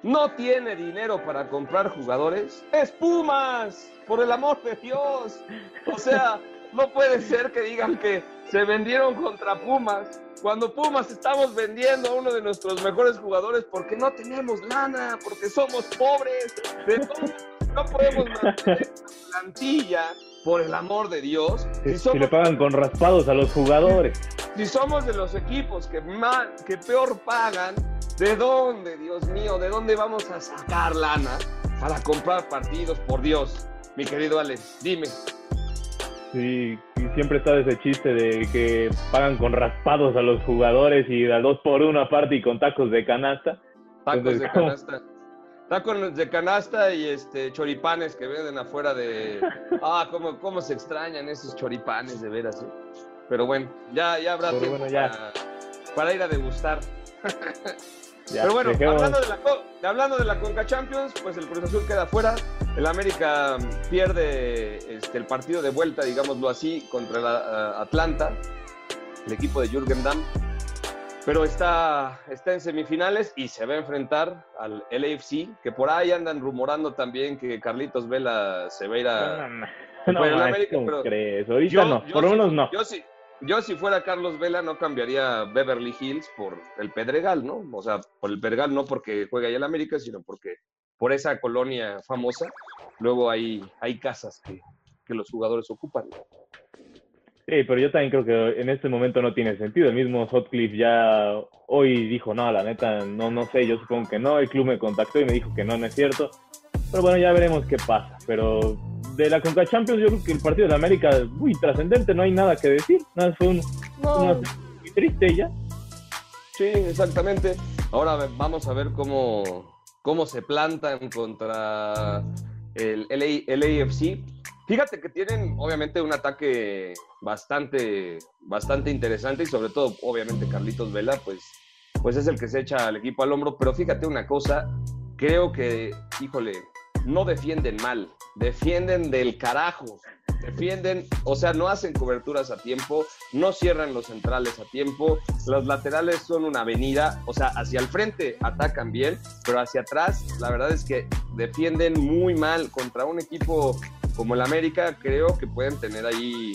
no tiene dinero para comprar jugadores, es Pumas, por el amor de Dios. O sea, no puede ser que digan que se vendieron contra Pumas, cuando Pumas estamos vendiendo a uno de nuestros mejores jugadores porque no tenemos lana, porque somos pobres, no podemos mantener la plantilla, por el amor de Dios. Si, le pagan con raspados a los jugadores. Si somos de los equipos que, más, que peor pagan, ¿De dónde, Dios mío? ¿De dónde vamos a sacar lana para comprar partidos? Por Dios, mi querido Alex, dime. Sí, siempre está ese chiste de que pagan con raspados a los jugadores y da dos por uno aparte y con tacos de canasta. Tacos de canasta. Tacos de canasta y este choripanes que venden afuera de. Ah, cómo, cómo se extrañan esos choripanes, de veras. ¿eh? Pero bueno, ya, ya habrá tiempo Para, para ir a degustar. Pero bueno, hablando de, la, hablando de la Conca Champions, pues el Cruz Azul queda fuera. El América pierde este, el partido de vuelta, digámoslo así, contra el Atlanta, el equipo de Jürgen Damm. Pero está, está en semifinales y se va a enfrentar al LAFC, que por ahí andan rumorando también que Carlitos Vela se va a ir a. No, América, pero crees? Ahorita no, por unos no. Yo sí, yo si fuera Carlos Vela no cambiaría Beverly Hills por el Pedregal, ¿no? O sea, por el Pedregal no porque juega ahí en América, sino porque por esa colonia famosa, luego hay, hay casas que, que los jugadores ocupan. Sí, pero yo también creo que en este momento no tiene sentido. El mismo Hotcliffe ya hoy dijo, no, la neta, no, no sé, yo supongo que no. El club me contactó y me dijo que no, no es cierto. Pero bueno, ya veremos qué pasa. Pero de la Conca Champions, yo creo que el partido de América, muy trascendente, no hay nada que decir. Nada, fue un, muy triste ya. Sí, exactamente. Ahora vamos a ver cómo, cómo se plantan contra el, el AFC. Fíjate que tienen obviamente un ataque bastante, bastante interesante y sobre todo, obviamente, Carlitos Vela, pues, pues es el que se echa al equipo al hombro. Pero fíjate una cosa, creo que, híjole, no defienden mal, defienden del carajo, defienden, o sea, no hacen coberturas a tiempo, no cierran los centrales a tiempo, los laterales son una avenida, o sea, hacia el frente atacan bien, pero hacia atrás la verdad es que defienden muy mal contra un equipo como el América, creo que pueden tener ahí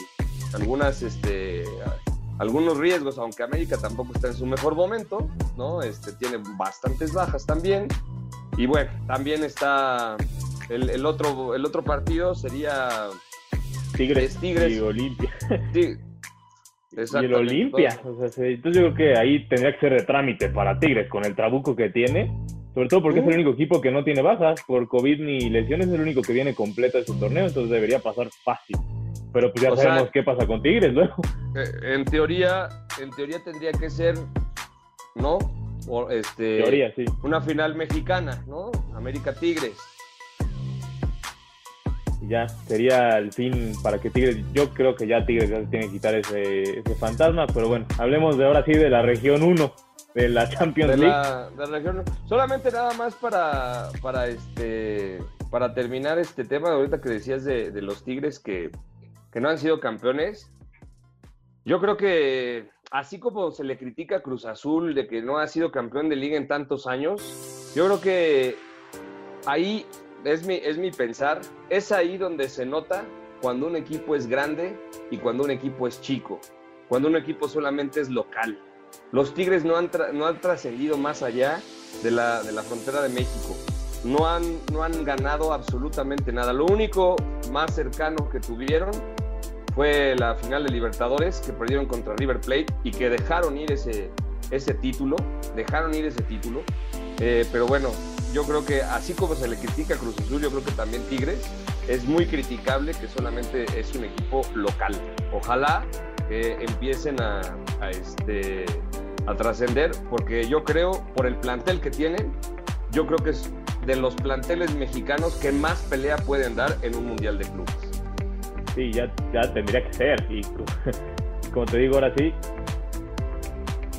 algunas, este, algunos riesgos, aunque América tampoco está en su mejor momento, ¿no? Este, tiene bastantes bajas también. Y bueno, también está el, otro, el otro partido sería Tigres, Tigres. y Olimpia. Y el Olimpia. entonces yo creo que ahí tendría que ser de trámite para Tigres con el trabuco que tiene. Sobre todo porque es el único equipo que no tiene bajas por COVID ni lesiones, es el único que viene completo de su torneo, entonces debería pasar fácil. Pero pues ya sabemos qué pasa con Tigres luego. Eh, en teoría, en teoría tendría que ser, ¿no? O este, teoría, sí. Una final mexicana, ¿no? América Tigres ya sería el fin para que Tigres, yo creo que ya Tigres ya tiene que quitar ese, fantasma, pero bueno, hablemos de ahora sí de la región 1 de la Champions League. Solamente nada más para, para este para terminar este tema, ahorita que decías de, los Tigres que, que, no han sido campeones, yo creo que así como se le critica a Cruz Azul de que no ha sido campeón de liga en tantos años, yo creo que ahí es mi, es mi pensar, es ahí donde se nota cuando un equipo es grande y cuando un equipo es chico, cuando un equipo solamente es local. Los Tigres no han, no han trascendido más allá de la, de la frontera de México. No han, no han ganado absolutamente nada. Lo único más cercano que tuvieron fue la final de Libertadores que perdieron contra River Plate y que dejaron ir ese, ese título, dejaron ir ese título. Eh, pero bueno, yo creo que así como se le critica a Cruz Azul, yo creo que también Tigres es muy criticable que solamente es un equipo local. Ojalá que empiecen a, este, a trascender, porque yo creo, por el plantel que tienen, yo creo que es de los planteles mexicanos que más pelea pueden dar en un Mundial de Clubes. Sí, ya, ya tendría que ser. Y como te digo, ahora sí,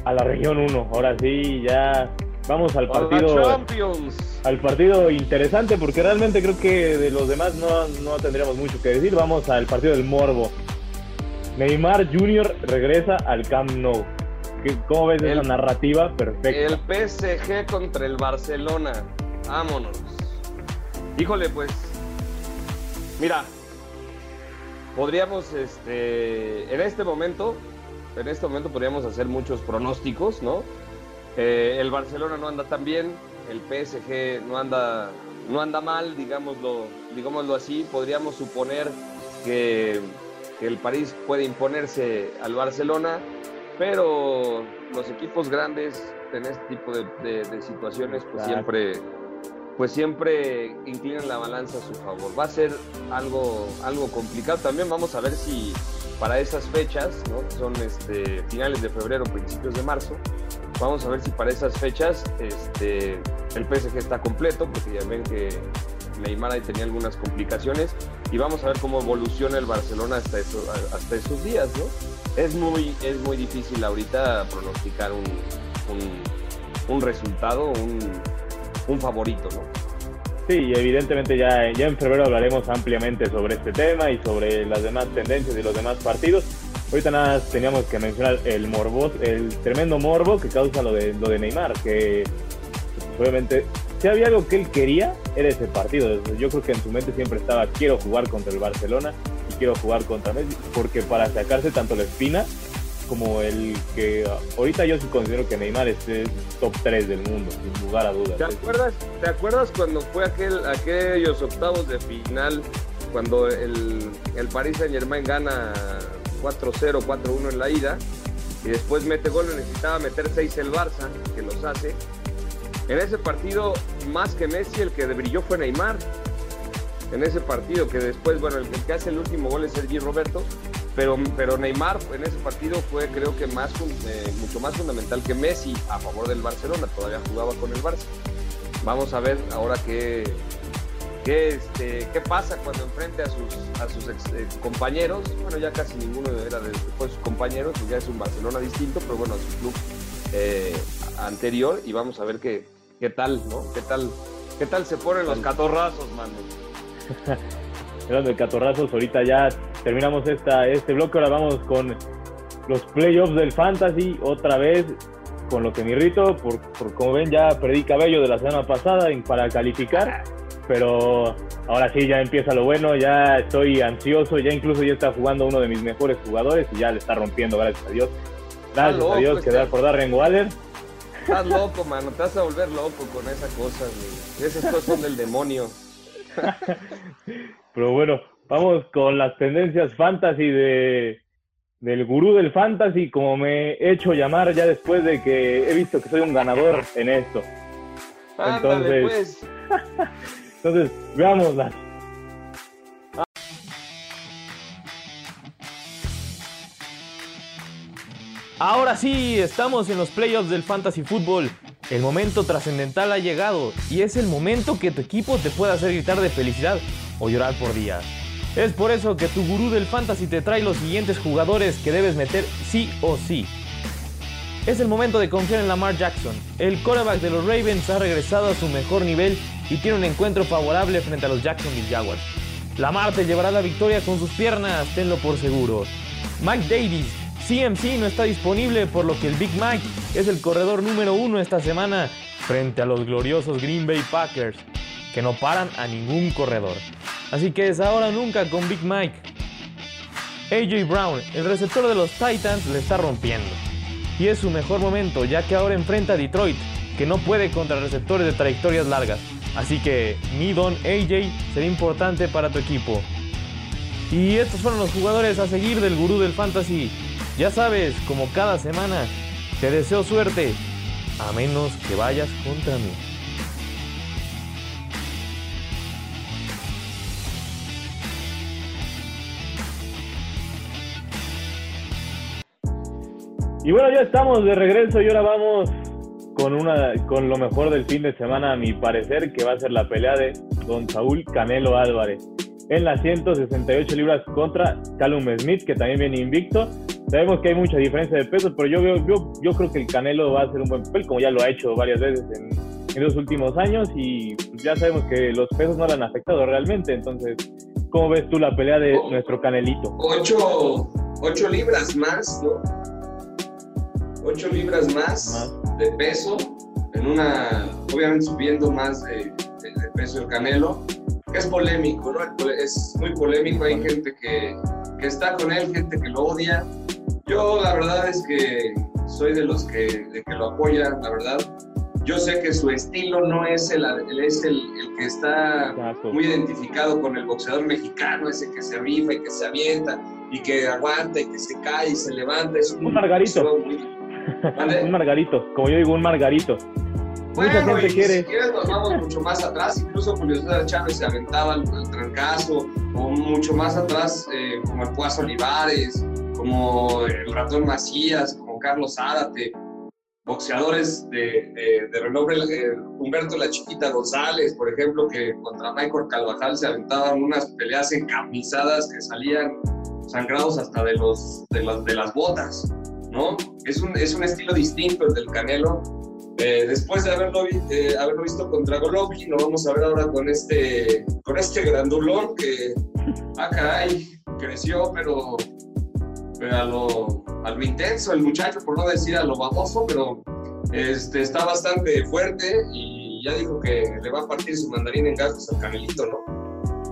a la región 1, ahora sí, ya Vamos al partido. Al partido interesante, porque realmente creo que de los demás no, no tendríamos mucho que decir. Vamos al partido del Morbo. Neymar Jr. regresa al Camp Nou. ¿Cómo ves esa narrativa? Perfecta. El PSG contra el Barcelona. Vámonos. Híjole, pues. Mira, podríamos, este, en este momento, en este momento podríamos hacer muchos pronósticos, ¿no? Eh, el Barcelona no anda tan bien, el PSG no anda, no anda mal, digámoslo, digámoslo así. Podríamos suponer que, el París puede imponerse al Barcelona, pero los equipos grandes en este tipo de, situaciones pues siempre pues siempre inclinan la balanza a su favor. Va a ser algo, algo complicado. También vamos a ver si para esas fechas, ¿no? son este, finales de febrero, principios de marzo, Vamos a ver si para esas fechas este, el PSG está completo, porque ya ven que Neymar ahí tenía algunas complicaciones. Y vamos a ver cómo evoluciona el Barcelona hasta, esos días, ¿no? Es muy, es muy difícil ahorita pronosticar un, un, resultado, un, un favorito, ¿no? Sí, evidentemente ya, ya en febrero hablaremos ampliamente sobre este tema y sobre las demás tendencias y los demás partidos. Ahorita nada teníamos que mencionar el morbo, el tremendo morbo que causa lo de, lo de Neymar, que obviamente si había algo que él quería, era ese partido. Yo creo que en su mente siempre estaba, quiero jugar contra el Barcelona y quiero jugar contra Messi, porque para sacarse tanto la espina como el que ahorita yo sí considero que Neymar es top 3 del mundo, sin lugar a dudas. ¿Te acuerdas, ¿te acuerdas cuando fue aquel, aquellos octavos de final, cuando el, el Paris Saint Germain gana 4-0, 4-1 en la ida, y después mete gol, necesitaba meter 6 el Barça, que los hace. En ese partido, más que Messi, el que brilló fue Neymar. en ese partido, que después, bueno, el, que hace el último gol es Sergi Roberto, pero, pero Neymar en ese partido fue creo que más, eh, mucho más fundamental que Messi a favor del Barcelona, todavía jugaba con el Barça. Vamos a ver ahora qué, qué, este, qué pasa cuando enfrente a sus, a sus eh, compañeros. Bueno, ya casi ninguno era de, sus compañeros, pues ya es un Barcelona distinto, pero bueno, a su club eh, anterior y vamos a ver qué, qué tal, ¿no? ¿Qué tal, qué tal se ponen los catorrazos, mano? Hablando de catorrazos, ahorita ya terminamos esta, este bloque, ahora vamos con los playoffs del Fantasy, otra vez con lo que me irrito, por, como ven ya perdí cabello de la semana pasada para calificar, pero ahora sí ya empieza lo bueno, ya estoy ansioso, ya incluso ya está jugando uno de mis mejores jugadores y ya le está rompiendo, gracias a Dios. Gracias a Dios, quedar por Darren Waller. Estás loco, mano, te vas a volver loco con esa cosa, Esas cosas son del demonio. Pero bueno, vamos con las tendencias fantasy de, del gurú del fantasy, como me he hecho llamar ya después de que he visto que soy un ganador en esto. Entonces, pues. entonces veámoslas. Ahora sí, estamos en los playoffs del Fantasy Football. El momento trascendental ha llegado y es el momento que tu equipo te pueda hacer gritar de felicidad o llorar por días. Es por eso que tu gurú del fantasy te trae los siguientes jugadores que debes meter sí o sí. Es el momento de confiar en Lamar Jackson. El quarterback de los Ravens ha regresado a su mejor nivel y tiene un encuentro favorable frente a los Jacksonville Jaguars. Lamar te llevará la victoria con sus piernas, tenlo por seguro. Mike Davis CMC no está disponible, por lo que el Big Mike es el corredor número uno esta semana frente a los gloriosos Green Bay Packers, que no paran a ningún corredor. Así que es ahora nunca con Big Mike. AJ Brown, el receptor de los Titans, le está rompiendo. Y es su mejor momento, ya que ahora enfrenta a Detroit, que no puede contra receptores de trayectorias largas. Así que mi don AJ será importante para tu equipo. Y estos fueron los jugadores a seguir del gurú del fantasy. Ya sabes, como cada semana, te deseo suerte, a menos que vayas contra mí. Y bueno, ya estamos de regreso y ahora vamos con una con lo mejor del fin de semana, a mi parecer, que va a ser la pelea de Don Saúl Canelo Álvarez en las 168 libras contra Callum Smith, que también viene invicto. Sabemos que hay mucha diferencia de peso, pero yo, veo, yo, yo creo que el Canelo va a hacer un buen papel, como ya lo ha hecho varias veces en, en los últimos años, y ya sabemos que los pesos no le han afectado realmente. Entonces, ¿cómo ves tú la pelea de oh. nuestro Canelito? Ocho, ocho libras más, ¿no? Ocho libras más, de peso, en una, obviamente subiendo más de, de peso el Canelo es polémico, ¿no? Es muy polémico, hay gente que, que, está con él, gente que lo odia. Yo la verdad es que soy de los que, de que lo apoyan, la verdad. Yo sé que su estilo no es el, es el, el que está muy identificado con el boxeador mexicano, ese que se rifa y que se avienta y que aguanta y que se cae y se levanta. Es un, margarito. Un margarito, como yo digo, un margarito. Mucha gente quiere. Si quieres, nos vamos mucho más atrás. Incluso Julio César Chávez se aventaba al, trancazo, o mucho más atrás, eh, como el Puazo Olivares, como el Ratón Macías, como Carlos Zárate, boxeadores de, de, renombre, eh, Humberto La Chiquita González, por ejemplo, que contra Michael Calvajal se aventaban unas peleas encamisadas que salían sangrados hasta de, los, de, las, de las botas, ¿no? Es un, es un estilo distinto el del Canelo, eh, después de haberlo, haberlo, visto contra Golovkin, lo vamos a ver ahora con este, con este grandulón que, ah, caray, creció, pero, a, lo, intenso el muchacho, por no decir a lo baboso, pero este, está bastante fuerte y ya dijo que le va a partir su mandarín en gastos al Canelito, ¿no?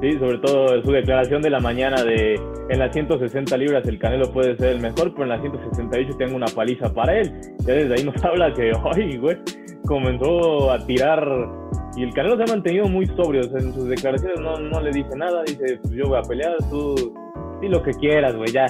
Sí, sobre todo su declaración de la mañana de en las 160 libras el Canelo puede ser el mejor, pero en las 168 tengo una paliza para él. Ya desde ahí nos habla que, ay, güey, comenzó a tirar y el Canelo se ha mantenido muy sobrio. en sus declaraciones no, no le dice nada, dice, pues yo voy a pelear, tú di lo que quieras, güey, ya.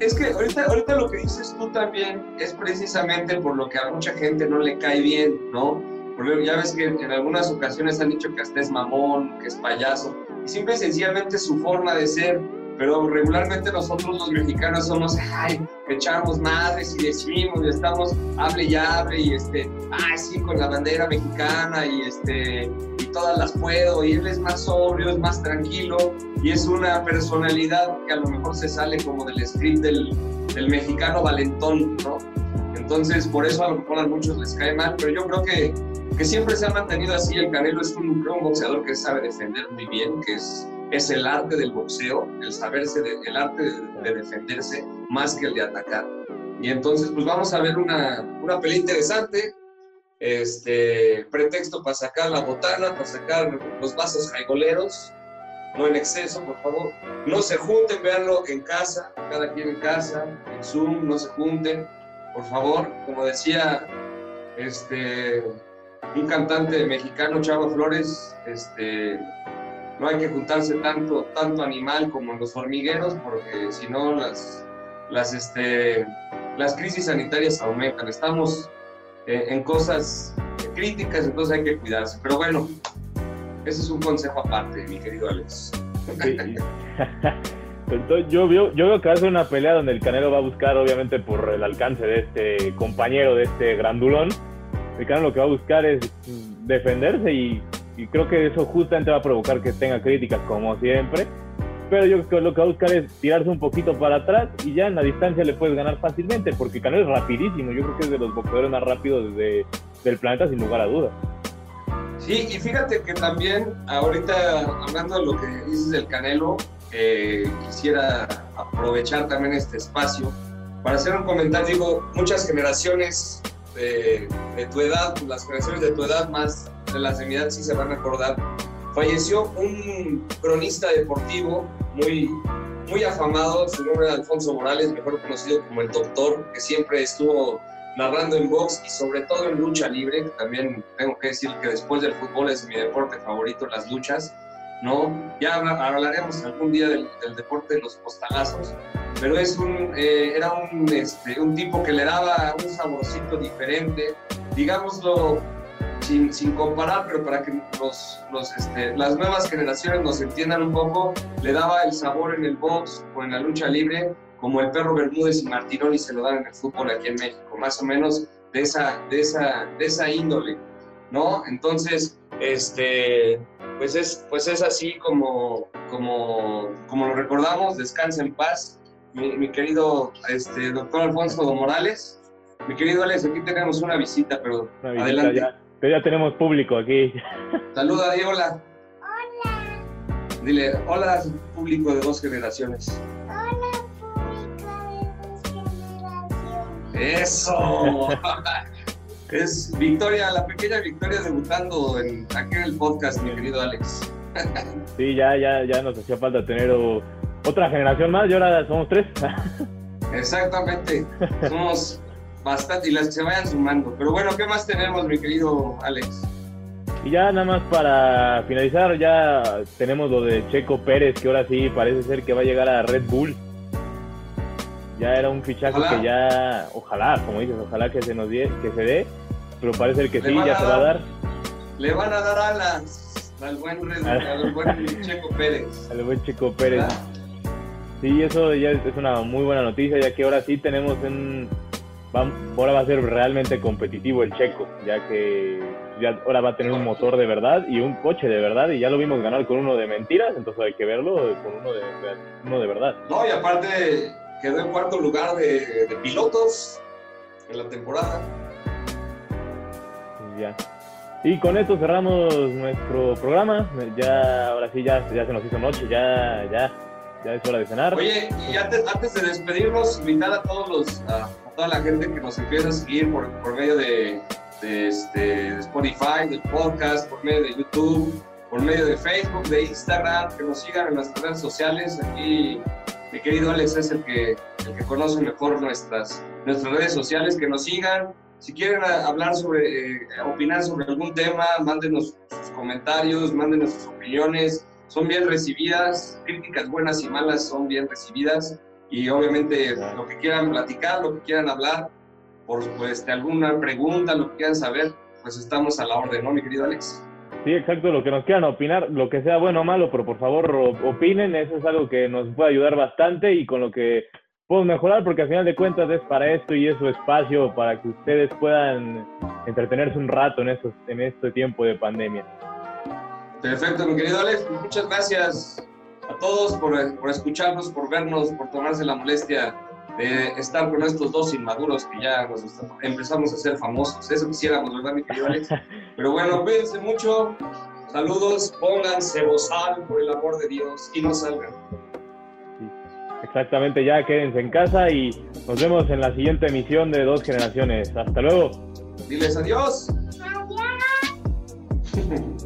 Es que ahorita, ahorita lo que dices tú también es precisamente por lo que a mucha gente no le cae bien, ¿no? Porque ya ves que en algunas ocasiones han dicho que hasta es mamón, que es payaso, y simple y sencillamente su forma de ser, pero regularmente nosotros los mexicanos somos, ay, echamos madres y decimos y estamos, hable y hable y este, ay, sí, con la bandera mexicana y este, y todas las puedo, y él es más sobrio, es más tranquilo, y es una personalidad que a lo mejor se sale como del script del, del mexicano valentón, ¿no? Entonces, por eso a lo mejor a muchos les cae mal, pero yo creo que, que siempre se ha mantenido así. El Canelo es un, un boxeador que sabe defender muy bien, que es, es el arte del boxeo, el saberse, de, el arte de, de, defenderse más que el de atacar. Y entonces, pues vamos a ver una, una pelea interesante. Este pretexto para sacar la botana, para sacar los vasos jaigoleros, no en exceso, por favor. No se junten, véanlo en casa, cada quien en casa, en Zoom, no se junten por favor, como decía este, un cantante mexicano, Chavo Flores, este, no hay que juntarse tanto, tanto animal como los hormigueros, porque si no las, las, este, las crisis sanitarias aumentan. Estamos eh, en cosas críticas, entonces hay que cuidarse. Pero bueno, ese es un consejo aparte, mi querido Alex. Sí. Entonces, yo, veo, yo veo que va a ser una pelea donde el Canelo va a buscar, obviamente, por el alcance de este compañero, de este grandulón. Canelo lo que va a buscar es defenderse y, creo que eso justamente va a provocar que tenga críticas, como siempre. Pero yo creo que lo que va a buscar es tirarse un poquito para atrás y ya en la distancia le puedes ganar fácilmente, porque Canelo es rapidísimo. Yo creo que es de los boxeadores más rápidos desde, del planeta, sin lugar a dudas. Sí, y fíjate que también, ahorita hablando de lo que dices del Canelo, eh, quisiera aprovechar también este espacio para hacer un comentario. Digo, muchas generaciones de, tu edad, las generaciones de tu edad más de mi edad sí se van a acordar. Falleció un cronista deportivo muy, muy afamado, su nombre era Alfonso Morales, mejor conocido como el Doctor, que siempre estuvo narrando en box y sobre todo en lucha libre, también tengo que decir que después del fútbol es mi deporte favorito, las luchas. ¿no? Ya hablaremos algún día del, del deporte de los postalazos, pero es un, eh, era un, este, un tipo que le daba un saborcito diferente, digámoslo sin, sin comparar, pero para que los, los, este, las nuevas generaciones nos entiendan un poco, le daba el sabor en el box o en la lucha libre, como el perro Bermúdez y Martinoli se lo dan en el fútbol aquí en México, más o menos de esa, de esa, de esa índole, ¿no? Entonces, este, pues es, pues es así como, como, como lo recordamos, descansa en paz, mi, mi querido este, doctor Alfonso Morales. Mi querido Alex, aquí tenemos una visita, pero Una visita adelante. ya. Pero ya tenemos público aquí. Saluda, di hola. Hola. Dile, hola público de dos generaciones. Hola, público de dos generaciones. ¡Eso! es Victoria, la pequeña Victoria debutando en, aquí en el podcast, mi querido Alex. Sí, ya, ya, ya nos hacía falta tener o- otra generación más y ahora somos tres. Exactamente. Somos bastante y las que se vayan sumando. Pero bueno, ¿qué más tenemos, mi querido Alex? Y ya nada más para finalizar, ya tenemos lo de Checo Pérez, que ahora sí parece ser que va a llegar a Red Bull. Ya era un fichaje Ojalá. que ya, ojalá, como dices, ojalá que se nos die, que se dé, pero parece que Le sí, ya se va a dar. Le van a dar alas al buen, al buen Checo Pérez. Al buen Checo Pérez. ¿verdad? Sí, eso ya es una muy buena noticia, ya que ahora sí tenemos un... ahora va a ser realmente competitivo el Checo, ya que ya ahora va a tener un motor de verdad y un coche de verdad, y ya lo vimos ganar con uno de mentiras, entonces hay que verlo con uno de, uno de verdad. No, y aparte quedó en cuarto lugar de, de pilotos en la temporada. Ya. Y con esto cerramos nuestro programa. Ya, ahora sí, ya, ya se nos hizo noche, ya, ya, ya es hora de cenar. Oye, y antes, antes de despedirnos, invitar a todos los, a, a toda la gente que nos empieza a seguir por, por medio de, de, este, de Spotify, del podcast, por medio de YouTube, por medio de Facebook, de Instagram, que nos sigan en nuestras redes sociales. Aquí mi querido Alex es el que, el que conoce mejor nuestras, nuestras redes sociales, que nos sigan. Si quieren hablar sobre, eh, opinar sobre algún tema, mándenos sus comentarios, mándenos sus opiniones. Son bien recibidas, críticas buenas y malas son bien recibidas. Y obviamente lo que quieran platicar, lo que quieran hablar, por supuesto, alguna pregunta, lo que quieran saber, pues estamos a la orden, ¿no, mi querido Alex? Sí, exacto, lo que nos quieran opinar, lo que sea bueno o malo, pero por favor opinen, eso es algo que nos puede ayudar bastante y con lo que podemos mejorar, porque al final de cuentas es para esto y es su espacio para que ustedes puedan entretenerse un rato en, estos, en este tiempo de pandemia. Perfecto, mi querido Alex, pues muchas gracias a todos por, por escucharnos, por vernos, por tomarse la molestia de estar con estos dos inmaduros que ya nos empezamos a ser famosos. Eso quisiéramos, ¿verdad, mi querido Alex? Pero bueno, cuídense mucho. Saludos, pónganse bozal por el amor de Dios y no salgan. Exactamente, ya quédense en casa y nos vemos en la siguiente emisión de Dos Generaciones. Hasta luego. Diles adiós. Adiós.